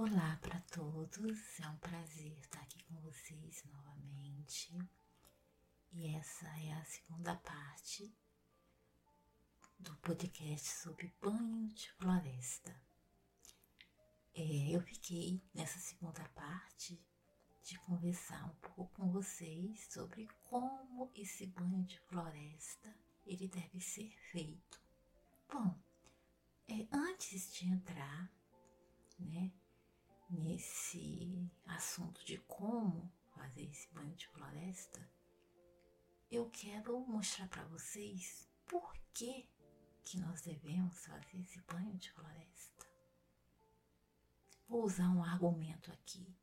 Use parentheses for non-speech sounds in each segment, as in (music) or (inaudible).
Olá para todos, é um prazer estar aqui com vocês novamente. E essa é a segunda parte do podcast sobre banho de floresta. É, eu fiquei nessa segunda parte de conversar um pouco com vocês sobre como esse banho de floresta ele deve ser feito. Bom, é, antes de entrar, né, nesse assunto de como fazer esse banho de floresta, eu quero mostrar para vocês por que, que nós devemos fazer esse banho de floresta. Vou usar um argumento aqui,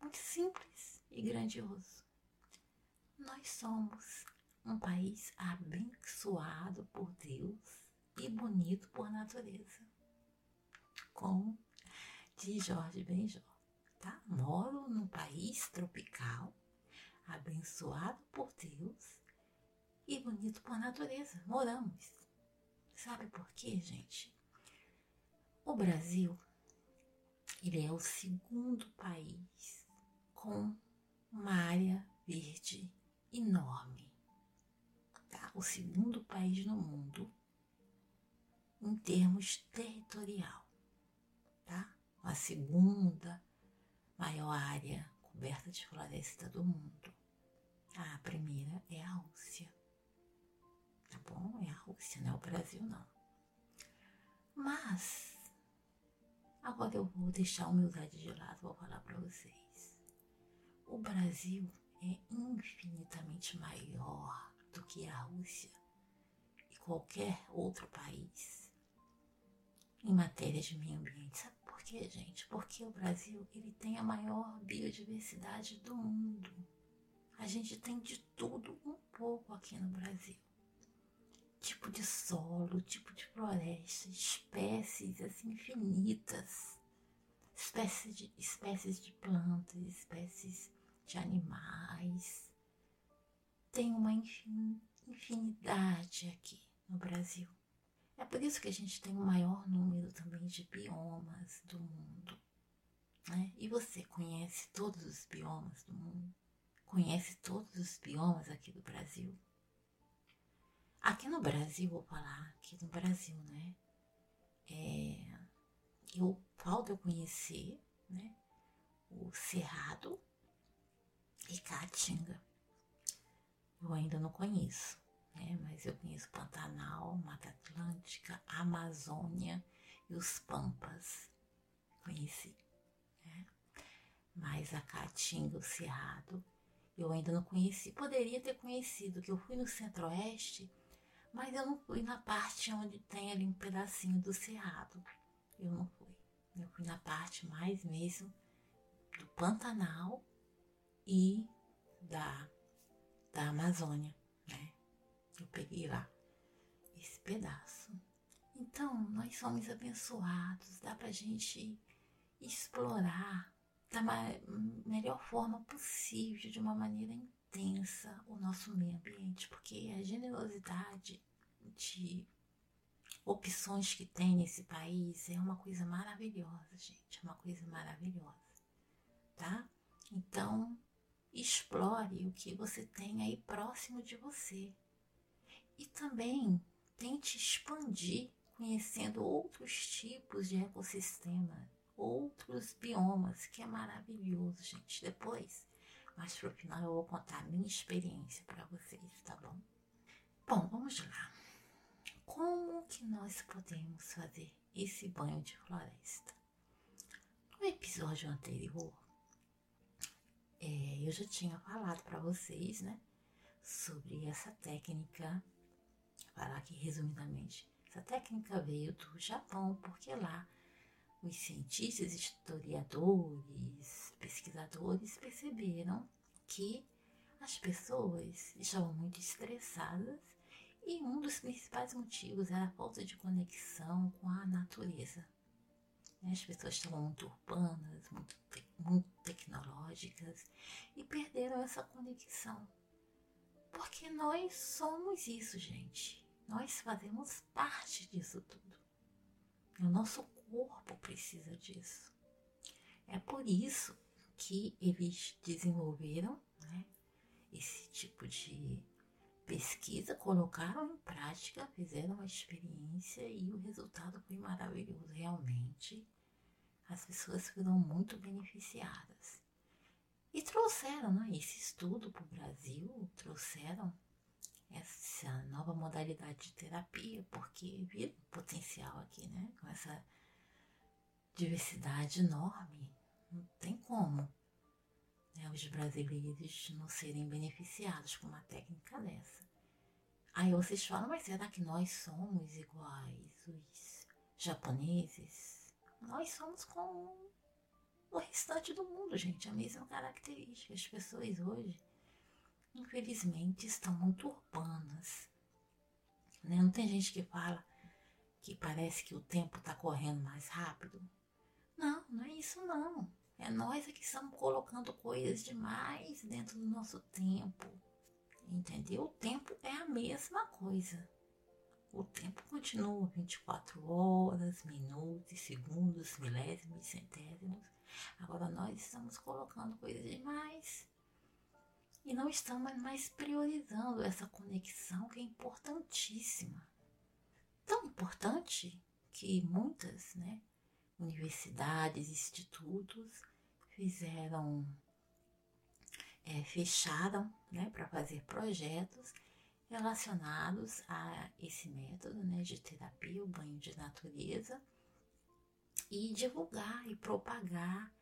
muito simples e grandioso. Nós somos um país abençoado por Deus e bonito por natureza. Com de Jorge Benjó, tá? Moro num país tropical, abençoado por Deus e bonito por natureza. Moramos. Sabe por quê, gente? O Brasil, ele é o segundo país com uma área verde enorme. Tá? O segundo país no mundo em termos territorial a segunda maior área coberta de floresta do mundo. A primeira é a Rússia. Tá bom? É a Rússia, não é o Brasil, não. Mas, agora eu vou deixar a humildade de lado, vou falar para vocês. O Brasil é infinitamente maior do que a Rússia e qualquer outro país em matéria de meio ambiente. Sabe quê, gente? Porque o Brasil ele tem a maior biodiversidade do mundo. A gente tem de tudo um pouco aqui no Brasil. Tipo de solo, tipo de floresta, espécies assim infinitas. Espécies de, espécies de plantas, espécies de animais. Tem uma infinidade aqui no Brasil. É por isso que a gente tem o maior número também de biomas do mundo. Né? E você conhece todos os biomas do mundo? Conhece todos os biomas aqui do Brasil? Aqui no Brasil, vou falar aqui no Brasil, né? É, eu falta eu conhecer, né? O Cerrado e Caatinga. Eu ainda não conheço né? mas eu conheço Pantanal, Mata Atlântica, Amazônia e os Pampas. Conheci. Né? Mas a Caatinga, o Cerrado, eu ainda não conheci. Poderia ter conhecido, que eu fui no Centro-Oeste, mas eu não fui na parte onde tem ali um pedacinho do Cerrado. Eu não fui. Eu fui na parte mais mesmo do Pantanal e da, da Amazônia? Eu peguei lá esse pedaço. Então, nós somos abençoados, dá pra gente explorar da melhor forma possível, de uma maneira intensa, o nosso meio ambiente, porque a generosidade de opções que tem nesse país é uma coisa maravilhosa, gente, é uma coisa maravilhosa, tá? Então, explore o que você tem aí próximo de você. E também tente expandir conhecendo outros tipos de ecossistema, outros biomas, que é maravilhoso, gente. Depois, mais pro final, eu vou contar a minha experiência para vocês, tá bom? Bom, vamos lá. Como que nós podemos fazer esse banho de floresta? No episódio anterior, é, eu já tinha falado para vocês, né, sobre essa técnica falar aqui resumidamente. Essa técnica veio do Japão, porque lá os cientistas, historiadores, pesquisadores perceberam que as pessoas estavam muito estressadas e um dos principais motivos era a falta de conexão com a natureza. As pessoas estavam muito urbanas, muito, muito tecnológicas e perderam essa conexão. Porque nós somos isso, gente. Nós fazemos parte disso tudo. O nosso corpo precisa disso. É por isso que eles desenvolveram né, esse tipo de pesquisa, colocaram em prática, fizeram uma experiência e o resultado foi maravilhoso. Realmente, as pessoas foram muito beneficiadas. E trouxeram né, esse estudo para o Brasil, trouxeram essa nova modalidade de terapia, porque viram potencial aqui, né? Com essa diversidade enorme. Não tem como né, os brasileiros não serem beneficiados com uma técnica dessa. Aí vocês falam, mas será que nós somos iguais os japoneses? Nós somos como o restante do mundo, gente, a mesma característica. As pessoas hoje, infelizmente, estão muito urbanas. Né? Não tem gente que fala que parece que o tempo está correndo mais rápido? Não, não é isso não. É nós é que estamos colocando coisas demais dentro do nosso tempo. Entendeu? O tempo é a mesma coisa. O tempo continua 24 horas, minutos, segundos, milésimos, centésimos. Agora nós estamos colocando coisas demais e não estamos mais priorizando essa conexão que é importantíssima. Tão importante que muitas, né, universidades, institutos fizeram, é, fecharam né, para fazer projetos relacionados a esse método né, de terapia, o banho de natureza, e divulgar e propagar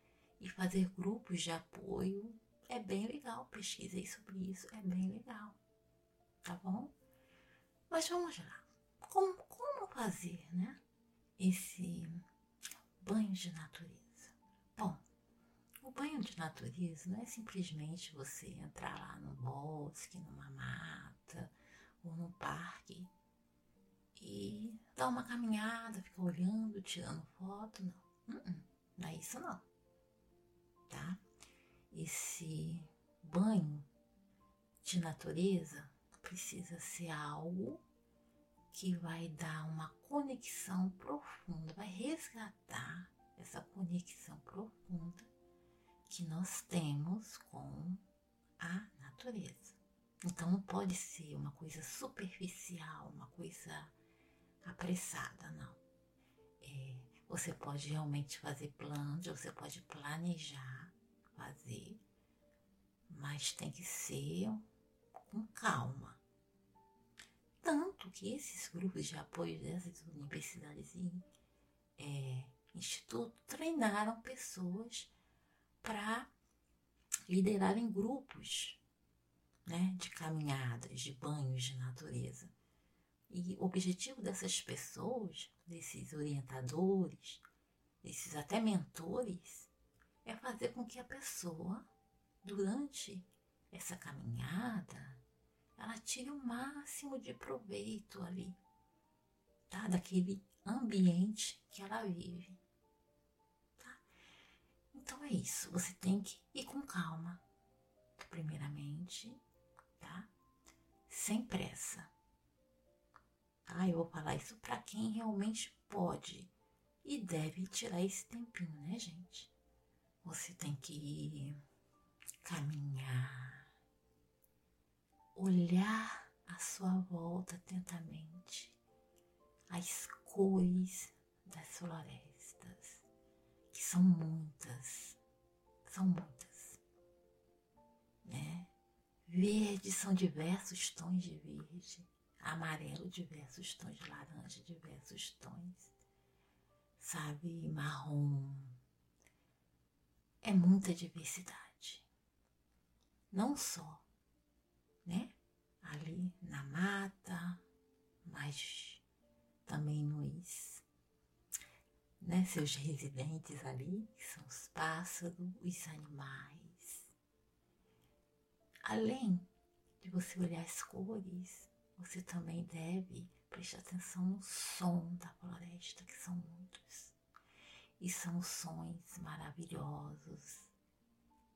e fazer grupos de apoio. É bem legal, pesquisei sobre isso, é bem legal, tá bom? Mas vamos lá, como, como fazer né, esse banho de natureza. Bom, o banho de natureza não é simplesmente você entrar lá no bosque, numa mata ou no parque e dar uma caminhada, ficar olhando, tirando foto, não. Uh -uh, não é isso não, tá? Esse banho de natureza precisa ser algo que vai dar uma conexão profunda, vai resgatar essa conexão profunda que nós temos com a natureza. Então não pode ser uma coisa superficial, uma coisa apressada, não. É, você pode realmente fazer planos, você pode planejar fazer, mas tem que ser com calma. Tanto que esses grupos de apoio dessas universidades e é, institutos treinaram pessoas para liderarem grupos né, de caminhadas, de banhos de natureza. E o objetivo dessas pessoas, desses orientadores, desses até mentores, é fazer com que a pessoa, durante essa caminhada, ela tire o máximo de proveito ali, tá? Daquele ambiente que ela vive, tá? Então é isso, você tem que ir com calma, primeiramente, tá? Sem pressa. Tá? Eu vou falar isso para quem realmente pode e deve tirar esse tempinho, né, gente? Você tem que caminhar olhar à sua volta atentamente as cores das florestas, que são muitas, são muitas, né? Verde são diversos tons de verde, amarelo diversos tons de laranja, diversos tons, sabe, marrom. É muita diversidade. Não só né? Ali na mata, mas também nos né, seus residentes ali, que são os pássaros, os animais. Além de você olhar as cores, você também deve prestar atenção no som da floresta, que são muitos. E são sons maravilhosos,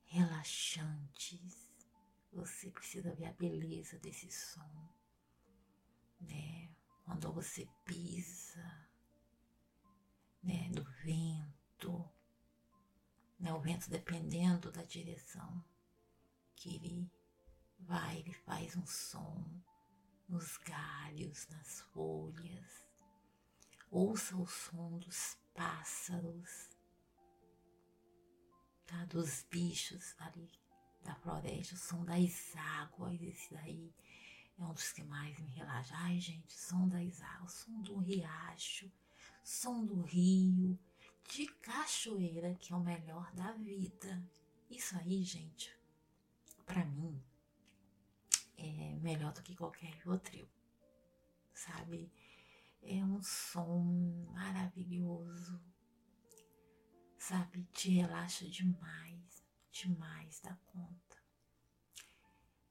relaxantes, você precisa ver a beleza desse som, né? Quando você pisa, né? Do vento, né? O vento, dependendo da direção que ele vai, ele faz um som nos galhos, nas folhas. Ouça o som dos pássaros, tá? dos bichos ali da floresta, o som das águas, esse daí é um dos que mais me relaxa. Ai, gente, som das águas, som do riacho, som do rio, de cachoeira, que é o melhor da vida. Isso aí, gente, para mim, é melhor do que qualquer outro, sabe? É um som maravilhoso, sabe? Te relaxa demais, demais da conta.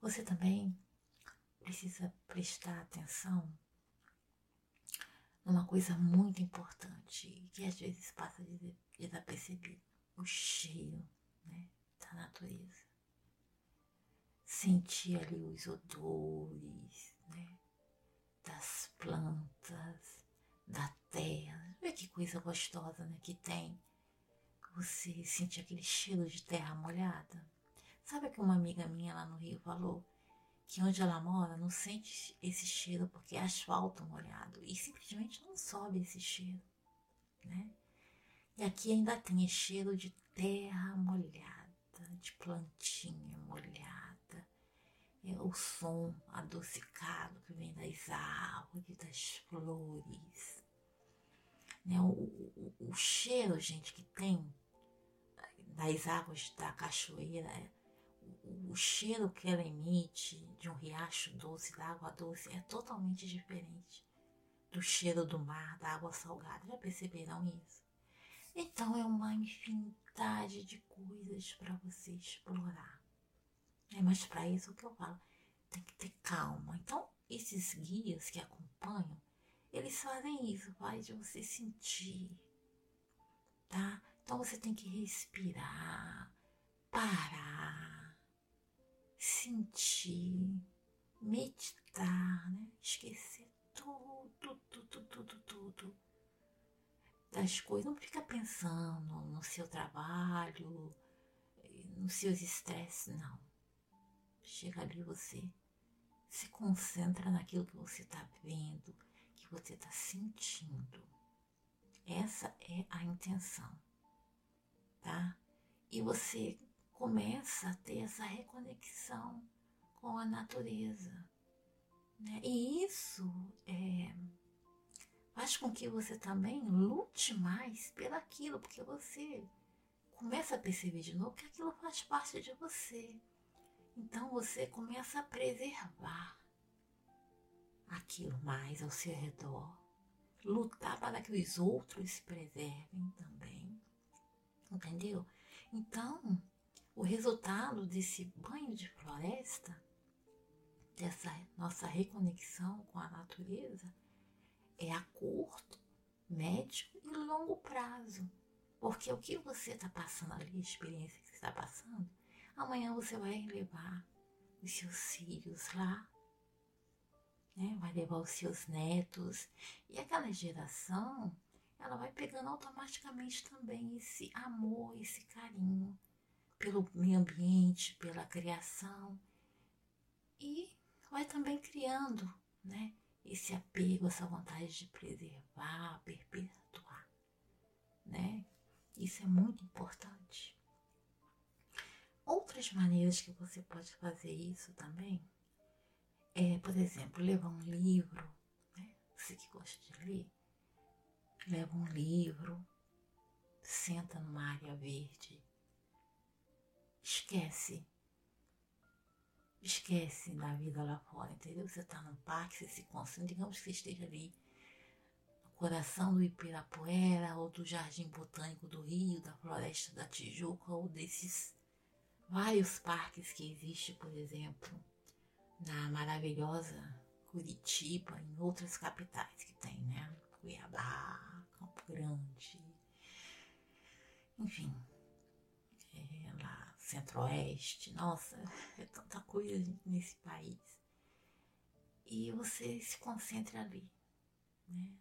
Você também precisa prestar atenção numa coisa muito importante que às vezes passa desapercebido: o cheiro né, da natureza. Sentir ali os odores né, das plantas, da terra. Vê que coisa gostosa né, que tem você sentir aquele cheiro de terra molhada. Sabe que uma amiga minha lá no Rio falou? que onde ela mora não sente esse cheiro porque é asfalto molhado e simplesmente não sobe esse cheiro, né? E aqui ainda tem cheiro de terra molhada, de plantinha molhada, é o som adocicado que vem das árvores, das flores, né? O, o, o cheiro, gente, que tem das águas da cachoeira é o cheiro que ela emite de um riacho doce, da água doce, é totalmente diferente do cheiro do mar, da água salgada. Já perceberam isso? Então é uma infinidade de coisas para você explorar. É, mas para isso o que eu falo, tem que ter calma. Então, esses guias que acompanham, eles fazem isso, faz você sentir, tá? Então você tem que respirar, parar sentir, meditar, né? esquecer tudo, tudo, tudo, tudo das coisas. Não fica pensando no seu trabalho, nos seus estresses, não. Chega ali você se concentra naquilo que você está vendo, que você está sentindo. Essa é a intenção, tá? E você começa a ter essa reconexão com a natureza. Né? E isso é, faz com que você também lute mais pelaquilo, porque você começa a perceber de novo que aquilo faz parte de você. Então você começa a preservar aquilo mais ao seu redor, lutar para que os outros preservem também. Entendeu? Então, o resultado desse banho de floresta, dessa nossa reconexão com a natureza, é a curto, médio e longo prazo. Porque o que você está passando ali, a experiência que você está passando, amanhã você vai levar os seus filhos lá, né? vai levar os seus netos. E aquela geração, ela vai pegando automaticamente também esse amor, esse carinho pelo meio ambiente, pela criação e vai também criando, né, esse apego, essa vontade de preservar, perpetuar, né? Isso é muito importante. Outras maneiras que você pode fazer isso também é, por exemplo, levar um livro, né? Você que gosta de ler, leva um livro, senta numa área verde, esquece. Esquece da vida lá fora, entendeu? Você está num parque, você se concentra, digamos que você esteja ali no coração do Ibirapuera, ou do Jardim Botânico do Rio, da Floresta da Tijuca, ou desses vários parques que existem, por exemplo, na maravilhosa Curitiba, em outras capitais que tem, né? Cuiabá, Campo Grande, enfim, centro-oeste, nossa, é tanta coisa nesse país. E você se concentra ali, né?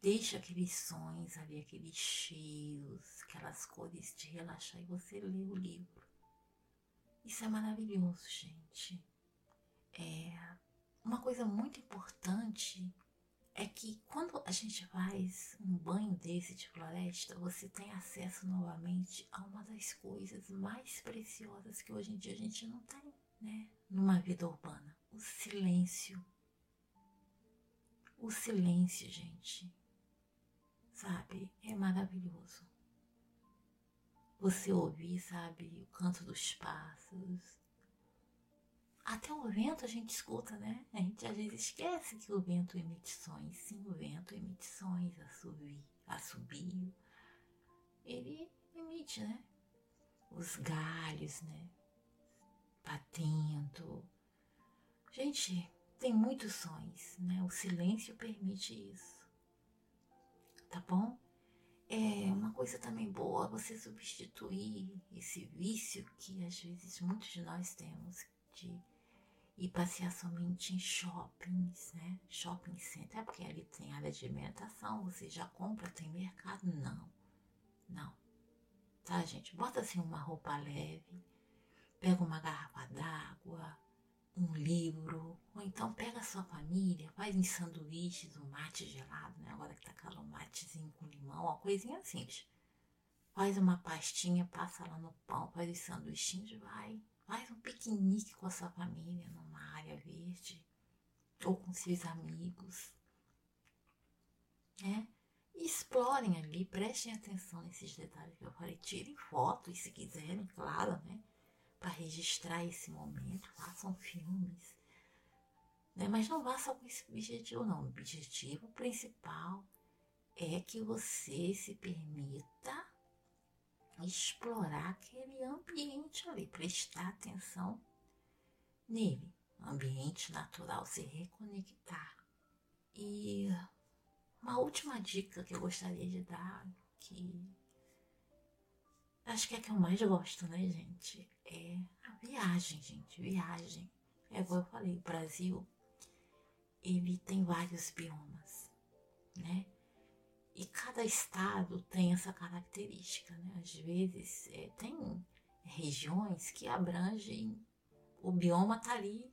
Deixa aqueles sons ali, aqueles aquela aquelas cores de relaxar e você lê o livro. Isso é maravilhoso, gente. É uma coisa muito importante é que quando a gente faz um banho desse de floresta, você tem acesso novamente a uma das coisas mais preciosas que hoje em dia a gente não tem, né? Numa vida urbana, o silêncio. O silêncio, gente. Sabe? É maravilhoso. Você ouvir, sabe, o canto dos pássaros, até o vento a gente escuta, né? A gente às vezes esquece que o vento emite sons. Sim, o vento emite sons, assobio, assobio. Ele emite, né? Os galhos, né? Batendo. Gente, tem muitos sons, né? O silêncio permite isso. Tá bom? Coisa também boa você substituir esse vício que às vezes muitos de nós temos de e passear somente em shoppings, né? Shopping center, é porque ali tem área de alimentação, você já compra, tem mercado? Não, não. Tá, gente? Bota assim uma roupa leve, pega uma garrafa d'água, um livro, ou então pega a sua família, faz em sanduíches, um mate gelado, né? Agora que tá calor, um matezinho com limão, uma coisinha simples. Faz uma pastinha, passa lá no pão, faz os sanduichinhos, vai Faz um piquenique com a sua família numa área verde ou com seus amigos. Né? E explorem ali, prestem atenção nesses detalhes que eu falei. Tirem fotos se quiserem, claro, né? Para registrar esse momento, façam filmes. Né? Mas não vá só com esse objetivo, não. O objetivo principal é que você se permita explorar aquele ambiente ali, prestar atenção nele, ambiente natural, se reconectar. E uma última dica que eu gostaria de dar, que acho que é a que eu mais gosto, né, gente? É a viagem, gente, viagem. É igual eu falei, o Brasil, ele tem vários biomas, né? E cada estado tem essa característica, né? Às vezes é, tem regiões que abrangem, o bioma tá ali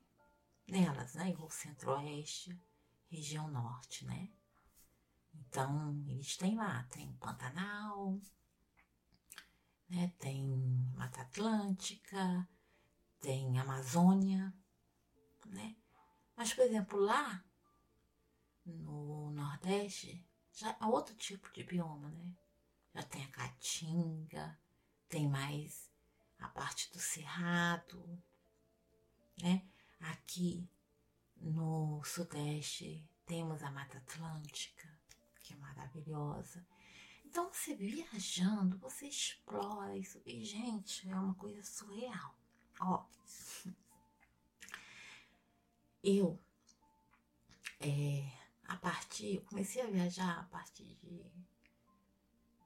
nelas, né? O centro-oeste, região norte, né? Então, eles têm lá, tem Pantanal, né? tem Mata Atlântica, tem Amazônia, né? Mas, por exemplo, lá no Nordeste, já é outro tipo de bioma, né? Já tem a caatinga, tem mais a parte do cerrado, né? Aqui no sudeste temos a Mata Atlântica, que é maravilhosa. Então você viajando, você explora isso. E, gente, é uma coisa surreal. Ó, eu é, a partir, eu comecei a viajar a partir de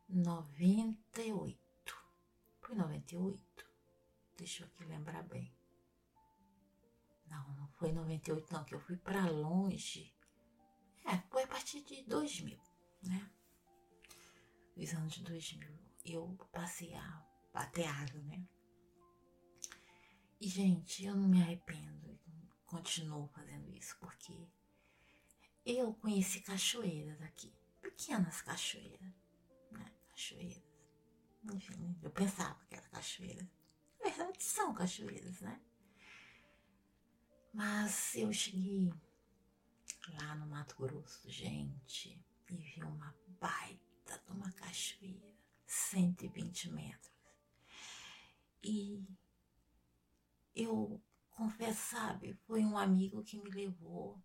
98. Foi 98? Deixa eu aqui lembrar bem. Não, não foi 98 não, que eu fui para longe. É, foi a partir de 2000, né? Os anos de 2000. Eu passei a bateado, né? E, gente, eu não me arrependo. Continuo fazendo isso, porque eu conheci cachoeiras aqui, pequenas cachoeiras, né? Cachoeiras. Enfim, eu pensava que era cachoeira. Na verdade, são cachoeiras, né? Mas eu cheguei lá no Mato Grosso, gente, e vi uma baita de uma cachoeira, 120 metros. E eu confesso, sabe, foi um amigo que me levou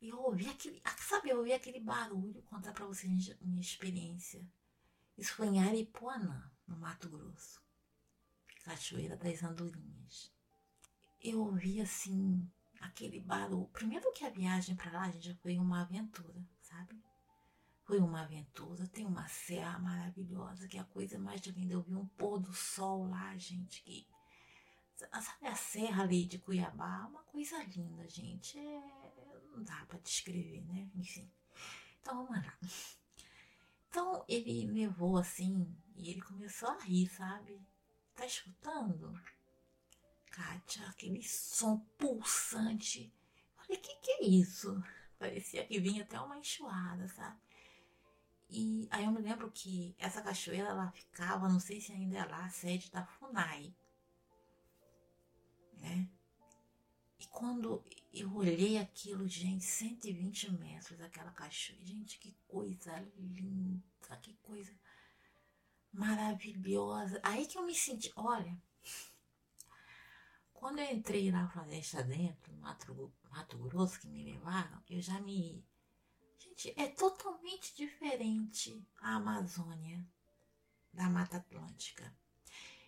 e eu ouvi aquele, ah, sabe, eu ouvi aquele barulho, contar para vocês minha experiência. Isso foi em Aripuanã, no Mato Grosso, Cachoeira das Andorinhas. Eu ouvi assim aquele barulho. Primeiro que a viagem para lá, gente, já foi uma aventura, sabe? Foi uma aventura. Tem uma serra maravilhosa, que é a coisa mais linda. Eu vi um pôr do sol lá, gente, que sabe a serra ali de Cuiabá, uma coisa linda, gente. É, não dá para descrever, né? Enfim. Então vamos lá. Então ele levou assim e ele começou a rir, sabe? Tá escutando? Kátia, aquele som pulsante. Falei, que que é isso? Parecia que vinha até uma enxurrada, sabe? E aí eu me lembro que essa cachoeira ela ficava, não sei se ainda é lá, a sede da FUNAI. Né? E quando eu olhei aquilo, gente, 120 metros daquela cachoeira, gente, que coisa linda, que coisa maravilhosa. Aí que eu me senti, olha, quando eu entrei na floresta dentro, Mato, Mato Grosso, que me levaram, eu já me. Gente, é totalmente diferente a Amazônia da Mata Atlântica.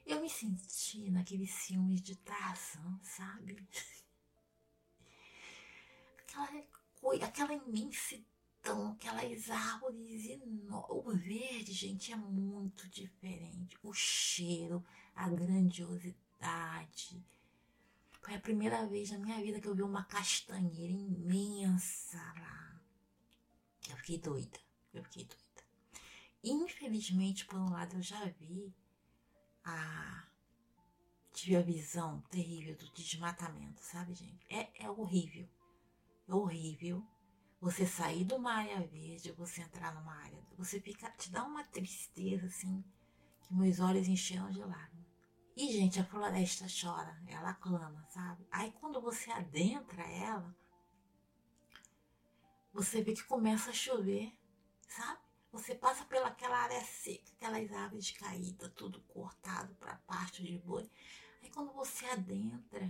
Eu me senti naqueles filmes de Tarzan, sabe? (laughs) Aquela coisa, aquela imensidão, aquelas árvores enormes. O verde, gente, é muito diferente. O cheiro, a grandiosidade foi a primeira vez na minha vida que eu vi uma castanheira imensa lá. Eu fiquei doida. Eu fiquei doida. Infelizmente, por um lado, eu já vi a. Tive a visão terrível do desmatamento, sabe, gente? É, é horrível. É horrível você sair de uma área verde, você entrar numa área. Você fica. Te dá uma tristeza, assim, que meus olhos encheram de lágrimas. E, gente, a floresta chora, ela clama, sabe? Aí quando você adentra ela, você vê que começa a chover, sabe? Você passa pelaquela área seca, aquelas árvores caídas, tudo cortado para parte de boi. Aí quando você adentra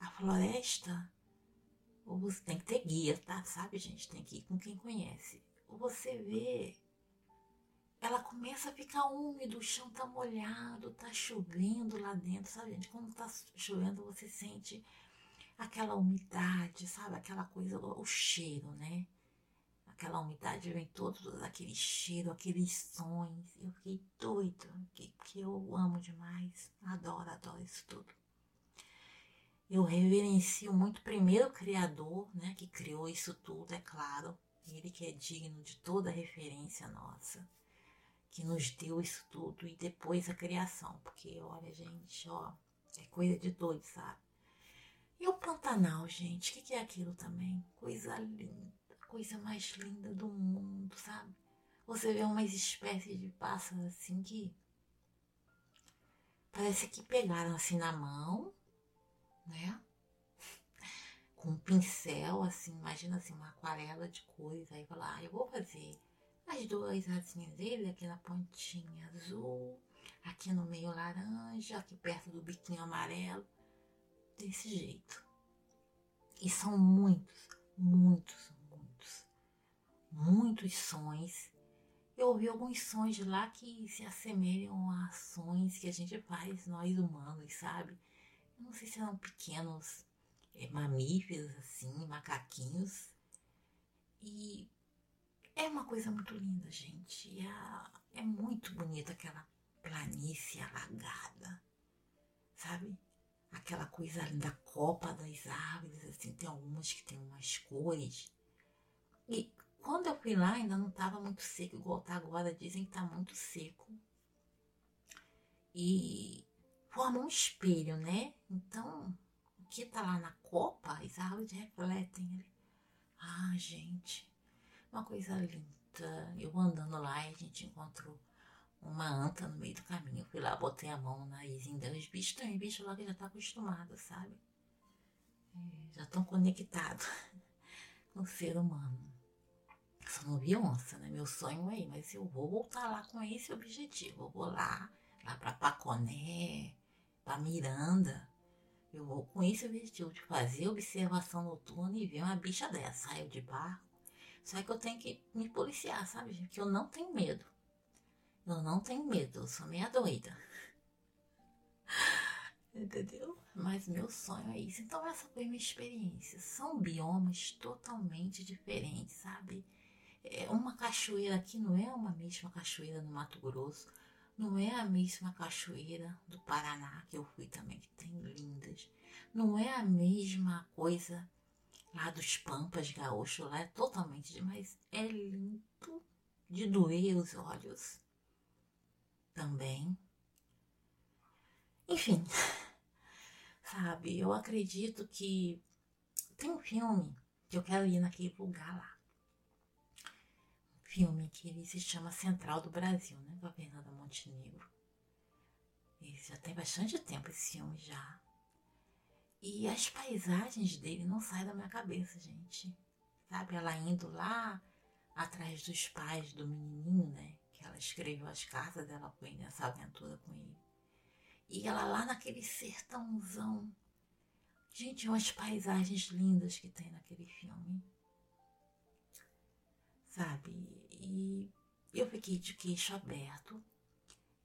a floresta, ou você tem que ter guia, tá? Sabe, gente? Tem que ir com quem conhece. Ou você vê ela começa a ficar úmido, o chão tá molhado, tá chovendo lá dentro, sabe, gente? Quando tá chovendo, você sente aquela umidade, sabe? Aquela coisa, o cheiro, né? Aquela umidade vem todo aquele cheiro, aqueles sons. Eu fiquei doida, porque eu amo demais, adoro, adoro isso tudo. Eu reverencio muito primeiro o Criador, né? Que criou isso tudo, é claro. Ele que é digno de toda referência nossa que nos deu isso tudo e depois a criação, porque olha, gente, ó, é coisa de doido, sabe? E o Pantanal, gente, o que, que é aquilo também? Coisa linda, coisa mais linda do mundo, sabe? Você vê umas espécies de pássaros assim que parece que pegaram assim na mão, né? (laughs) Com um pincel, assim, imagina assim, uma aquarela de cores, aí fala, ah, eu vou fazer as duas asinhas dele aqui na pontinha azul, aqui no meio laranja, aqui perto do biquinho amarelo, desse jeito. E são muitos, muitos, muitos, muitos sons. Eu ouvi alguns sons lá que se assemelham a ações que a gente faz, nós humanos, sabe? Eu não sei se eram pequenos é, mamíferos, assim, macaquinhos. E é uma coisa muito linda, gente. É, é muito bonita aquela planície alagada, sabe? Aquela coisa da copa das árvores, assim, tem algumas que tem umas cores. E quando eu fui lá ainda não estava muito seco, igual tá agora, dizem que tá muito seco. E forma um espelho, né? Então, o que tá lá na copa, as árvores refletem. Ah, gente, uma coisa linda. Eu andando lá e a gente encontrou uma anta no meio do caminho. Fui lá, botei a mão no narizinho dela. Os bichos tem bicho lá que já tá acostumado, sabe? É, já estão conectados (laughs) com o ser humano. Só não vi onça, né? Meu sonho é mas eu vou voltar lá com esse objetivo. Eu vou lá, lá pra Paconé, pra Miranda. Eu vou com esse objetivo de fazer observação noturna e ver uma bicha dessa. Saio de barco só que eu tenho que me policiar, sabe, gente? Porque eu não tenho medo. Eu não tenho medo, eu sou meia doida. (laughs) Entendeu? Mas meu sonho é isso. Então essa foi minha experiência. São biomas totalmente diferentes, sabe? É uma cachoeira aqui não é uma mesma cachoeira no Mato Grosso. Não é a mesma cachoeira do Paraná, que eu fui também, que tem lindas. Não é a mesma coisa lá dos Pampas Gaúcho, lá é totalmente demais. É lindo, de doer os olhos também. Enfim, (laughs) sabe, eu acredito que tem um filme que eu quero ir naquele lugar lá. Um filme que ele se chama Central do Brasil, né? Com a Fernanda Montenegro. E já tem bastante tempo esse filme já. E as paisagens dele não saem da minha cabeça, gente. Sabe, ela indo lá atrás dos pais do menininho, né? Que ela escreveu as cartas dela foi nessa aventura com ele. E ela lá naquele sertãozão. Gente, umas paisagens lindas que tem naquele filme. Sabe? E eu fiquei de queixo aberto.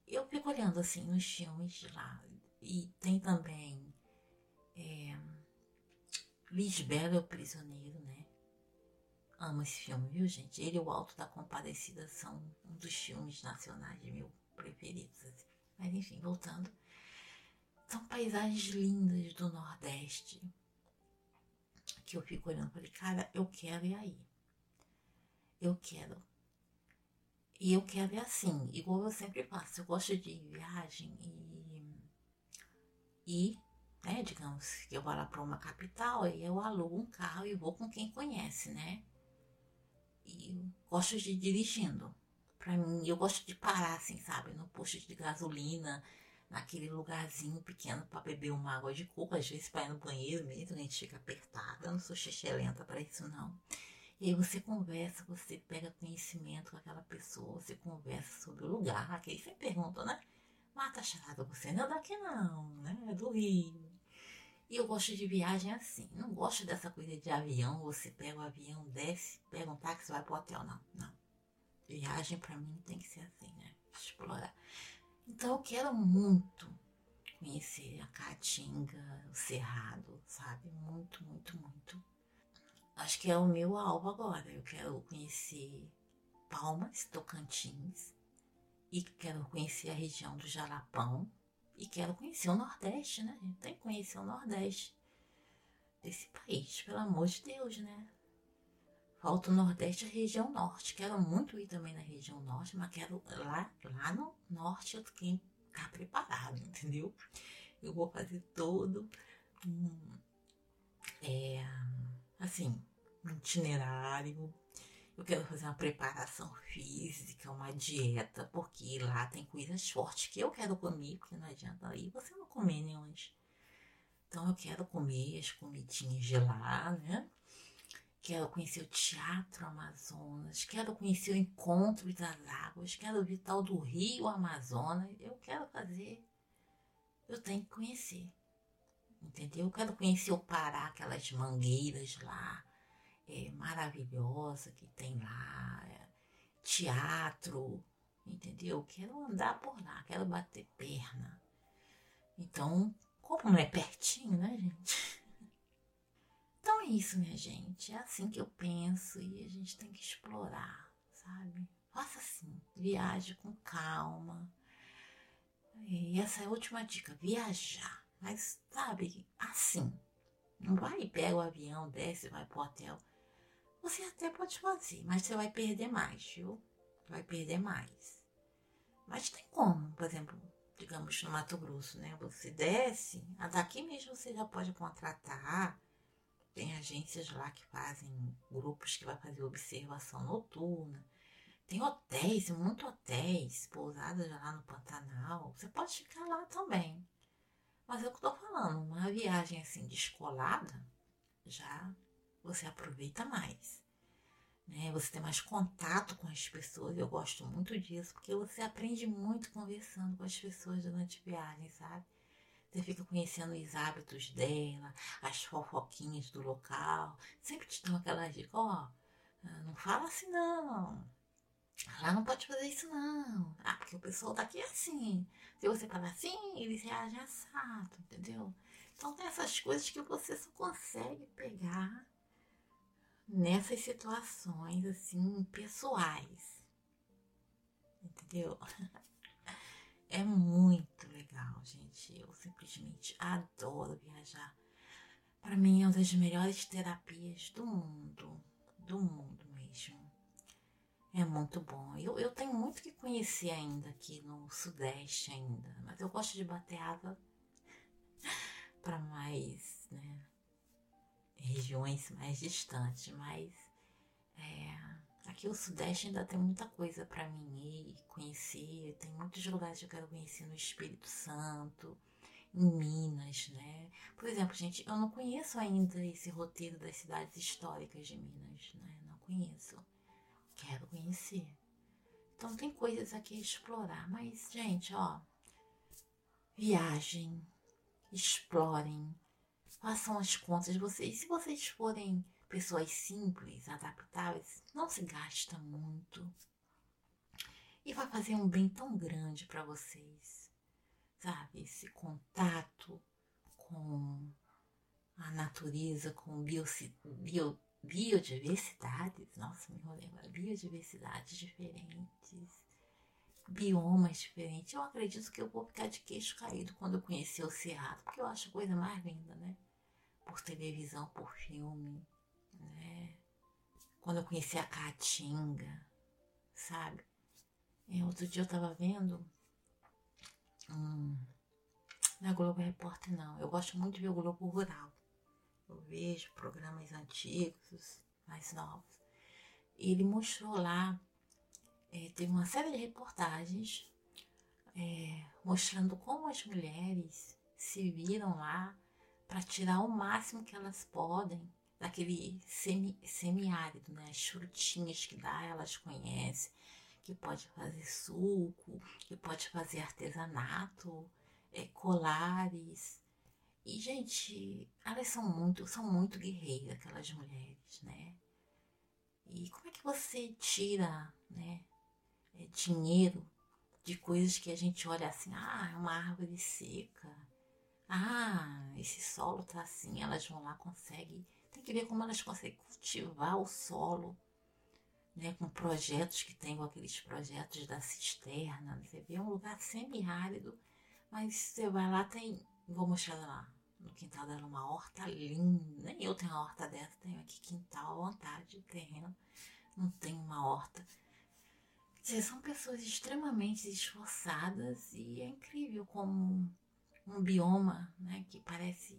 Eu fico olhando assim nos filmes lá. E tem também é, Lisbela é o Prisioneiro, né? Amo esse filme, viu, gente? Ele e o Alto da Compadecida são um dos filmes nacionais meu preferidos. Assim. Mas enfim, voltando. São paisagens lindas do Nordeste que eu fico olhando e falei, cara, eu quero ir aí. Eu quero. E eu quero ir assim, igual eu sempre faço. Eu gosto de viagem e. E né? Digamos que eu vou lá para uma capital e eu alugo um carro e vou com quem conhece, né? E gosto de ir dirigindo. Para mim, eu gosto de parar assim, sabe, no posto de gasolina, naquele lugarzinho pequeno para beber uma água de coco, às vezes para ir no banheiro mesmo, a gente fica apertada, não sou lenta para isso não. E aí você conversa, você pega conhecimento com aquela pessoa, você conversa sobre o lugar, aí você pergunta, né? Mata charada, você não é daqui não, né? É do Rio. E eu gosto de viagem assim. Não gosto dessa coisa de avião. Você pega o avião, desce, pega um táxi vai pro hotel. Não, não. Viagem para mim tem que ser assim, né? Explorar. Então eu quero muito conhecer a Caatinga, o Cerrado, sabe? Muito, muito, muito. Acho que é o meu alvo agora. Eu quero conhecer Palmas, Tocantins. E quero conhecer a região do Jalapão, e quero conhecer o Nordeste, né? A gente tem que conhecer o Nordeste desse país, pelo amor de Deus, né? Falta o Nordeste e a região Norte. Quero muito ir também na região Norte, mas quero lá, lá no Norte eu tenho que estar preparado, entendeu? Eu vou fazer todo um, é, assim, um itinerário eu quero fazer uma preparação física, uma dieta, porque lá tem coisas fortes que eu quero comer, porque não adianta aí você não comer nenhuma. Então eu quero comer as comidinhas de lá, né? Quero conhecer o Teatro Amazonas, quero conhecer o Encontro das Águas, quero ver tal do Rio Amazonas. Eu quero fazer, eu tenho que conhecer, entendeu? Eu quero conhecer o Pará, aquelas mangueiras lá é, maravilhosa que tem lá, é, teatro, entendeu? Quero andar por lá, quero bater perna. Então, como não é pertinho, né, gente? (laughs) Então é isso, minha gente. É assim que eu penso e a gente tem que explorar, sabe? Faça assim, viaje com calma. E essa é a última dica, viajar. Mas, sabe, assim. Não vai e pega o avião, desce, vai pro hotel. Você até pode fazer, mas você vai perder mais, viu? Vai perder mais. Mas tem como, por exemplo, digamos no Mato Grosso, né? Você desce, daqui mesmo você já pode contratar. Tem agências lá que fazem grupos que vai fazer observação noturna. Tem hotéis, muitos hotéis, pousadas lá no Pantanal. Você pode ficar lá também. Mas é o que eu tô falando, uma viagem assim descolada já você aproveita mais. Né? Você tem mais contato com as pessoas. Eu gosto muito disso, porque você aprende muito conversando com as pessoas durante a viagem, sabe? Você fica conhecendo os hábitos dela, as fofoquinhas do local. Sempre te dão aquela dica, ó, oh, não fala assim não. Lá não pode fazer isso não. Ah, porque o pessoal daqui é assim. Se você falar assim, eles reagem assado, entendeu? Então tem essas coisas que você só consegue pegar nessas situações assim pessoais. Entendeu? (laughs) É muito legal, gente. Eu simplesmente adoro viajar. Para mim é uma das melhores terapias do mundo, do mundo mesmo. É muito bom. Eu, eu tenho muito que conhecer ainda aqui no Sudeste ainda, mas eu gosto de bater água (laughs) para mais, né, regiões mais distantes, mas é, aqui o Sudeste ainda tem muita coisa para mim ir, conhecer. Tem muitos lugares que eu quero conhecer no Espírito Santo, em Minas, né? Por exemplo, gente, eu não conheço ainda esse roteiro das cidades históricas de Minas, né? Não conheço. Quero conhecer. Então tem coisas aqui a explorar, mas gente, ó, viagem, explorem, façam as contas vocês. Se vocês forem pessoas simples, adaptáveis, não se gasta muito. E vai fazer um bem tão grande para vocês. Sabe? Esse contato com a natureza, com bio, bio, biodiversidades, nossa, me agora, biodiversidades diferentes, biomas diferentes. Eu acredito que eu vou ficar de queixo caído quando eu conhecer o Cerrado, porque eu acho a coisa mais linda, né? Por televisão, por filme, né? Quando eu conheci a Caatinga, sabe? E outro dia eu tava vendo. Não é Globo Repórter, não. Eu gosto muito de ver o Globo Rural. Eu vejo programas antigos, mais novos. E ele mostrou lá é, teve uma série de reportagens é, mostrando como as mulheres se viram lá para tirar o máximo que elas podem daquele semi, semiárido, né? As frutinhas que dá, elas conhecem, que pode fazer suco, que pode fazer artesanato, é, colares. E, gente, elas são muito, são muito guerreiras, aquelas mulheres, né? E como é que você tira, né, é, dinheiro de coisas que a gente olha assim, ah, é uma árvore seca, ah, esse solo tá assim, elas vão lá, conseguem, tem que ver como elas conseguem cultivar o solo, né, com projetos que tem, com aqueles projetos da cisterna, você vê um lugar semi-árido, mas você vai lá, tem, vou mostrar lá, no quintal dela uma horta linda, nem eu tenho uma horta dessa, tenho aqui quintal à vontade, terreno, não tenho uma horta, são pessoas extremamente esforçadas e é incrível como um bioma, né, que parece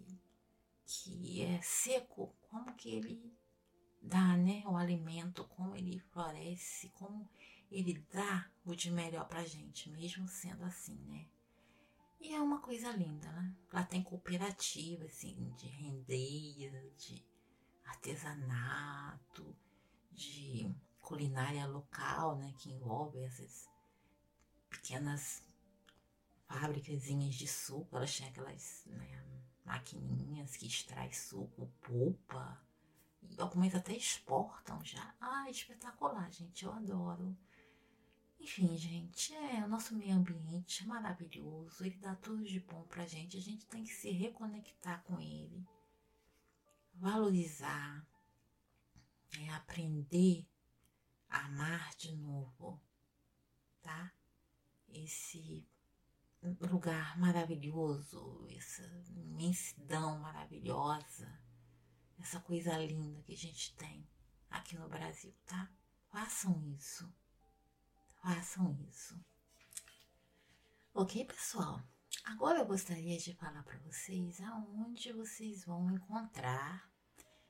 que é seco, como que ele dá, né, o alimento, como ele floresce, como ele dá o de melhor pra gente, mesmo sendo assim, né? E é uma coisa linda, né? Lá tem cooperativa, assim, de rendeira, de artesanato, de culinária local, né, que envolve essas pequenas fábricas de suco. Elas têm aquelas né, maquininhas que extrai suco, polpa. E algumas até exportam já. Ah, espetacular, gente. Eu adoro. Enfim, gente, é o nosso meio ambiente é maravilhoso. Ele dá tudo de bom pra gente. A gente tem que se reconectar com ele, valorizar, é, aprender amar de novo, tá? Esse lugar maravilhoso, essa imensidão maravilhosa, essa coisa linda que a gente tem aqui no Brasil, tá? Façam isso. Façam isso. Ok, pessoal? Agora eu gostaria de falar para vocês aonde vocês vão encontrar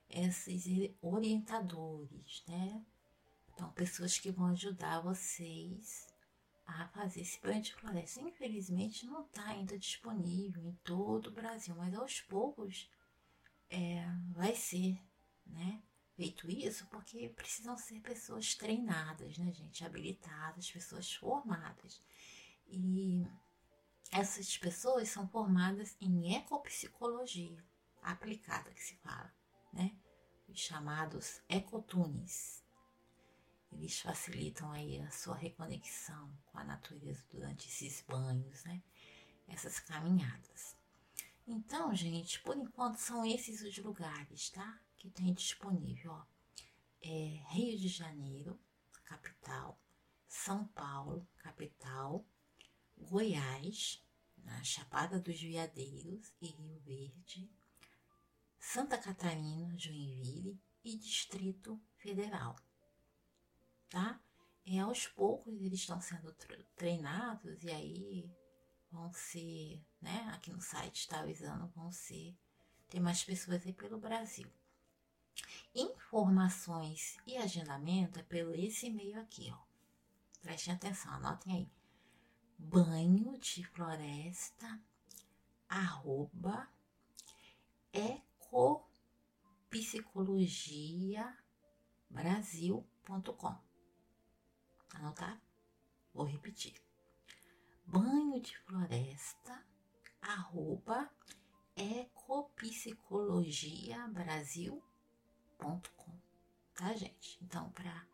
esses orientadores, né? Então, pessoas que vão ajudar vocês a fazer esse plano de floresta. Infelizmente, não está ainda disponível em todo o Brasil, mas aos poucos é, vai ser, né? Feito isso porque precisam ser pessoas treinadas, né, gente? Habilitadas, pessoas formadas. E essas pessoas são formadas em ecopsicologia aplicada, que se fala, né? Os chamados ecotunes. Eles facilitam aí a sua reconexão com a natureza durante esses banhos, né? Essas caminhadas. Então, gente, por enquanto são esses os lugares, tá? Que tem disponível, ó. É Rio de Janeiro, capital, São Paulo, capital, Goiás, na Chapada dos Veadeiros e Rio Verde, Santa Catarina, Joinville e Distrito Federal tá? E aos poucos eles estão sendo treinados e aí vão ser, né? Aqui no site está avisando, vão ser, tem mais pessoas aí pelo Brasil. Informações e agendamento é pelo esse e-mail aqui, ó. Prestem atenção, anotem aí. Banho de floresta, arroba, ecopsicologiabrasil.com. Anotar? Vou repetir. Banho de floresta, arroba, ecopsicologiabrasil.com. Tá, gente? Então, para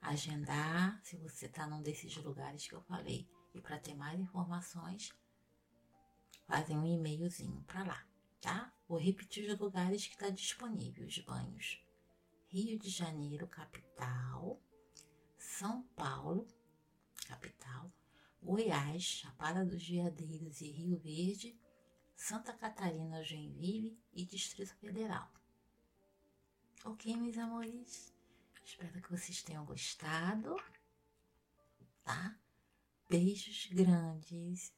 agendar, se você tá num desses lugares que eu falei, e para ter mais informações, fazem um e-mailzinho para lá, tá? Vou repetir os lugares que está disponível os banhos. Rio de Janeiro, capital. São Paulo, capital. Goiás, Chapada dos Veadeiros e Rio Verde. Santa Catarina, Joinville e Distrito Federal. Ok, meus amores? Espero que vocês tenham gostado, tá? Beijos grandes.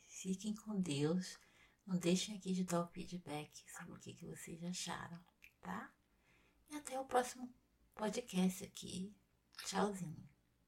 Fiquem com Deus. Não deixem aqui de dar o feedback sobre o que, que vocês acharam, tá? E até o próximo podcast aqui. 小心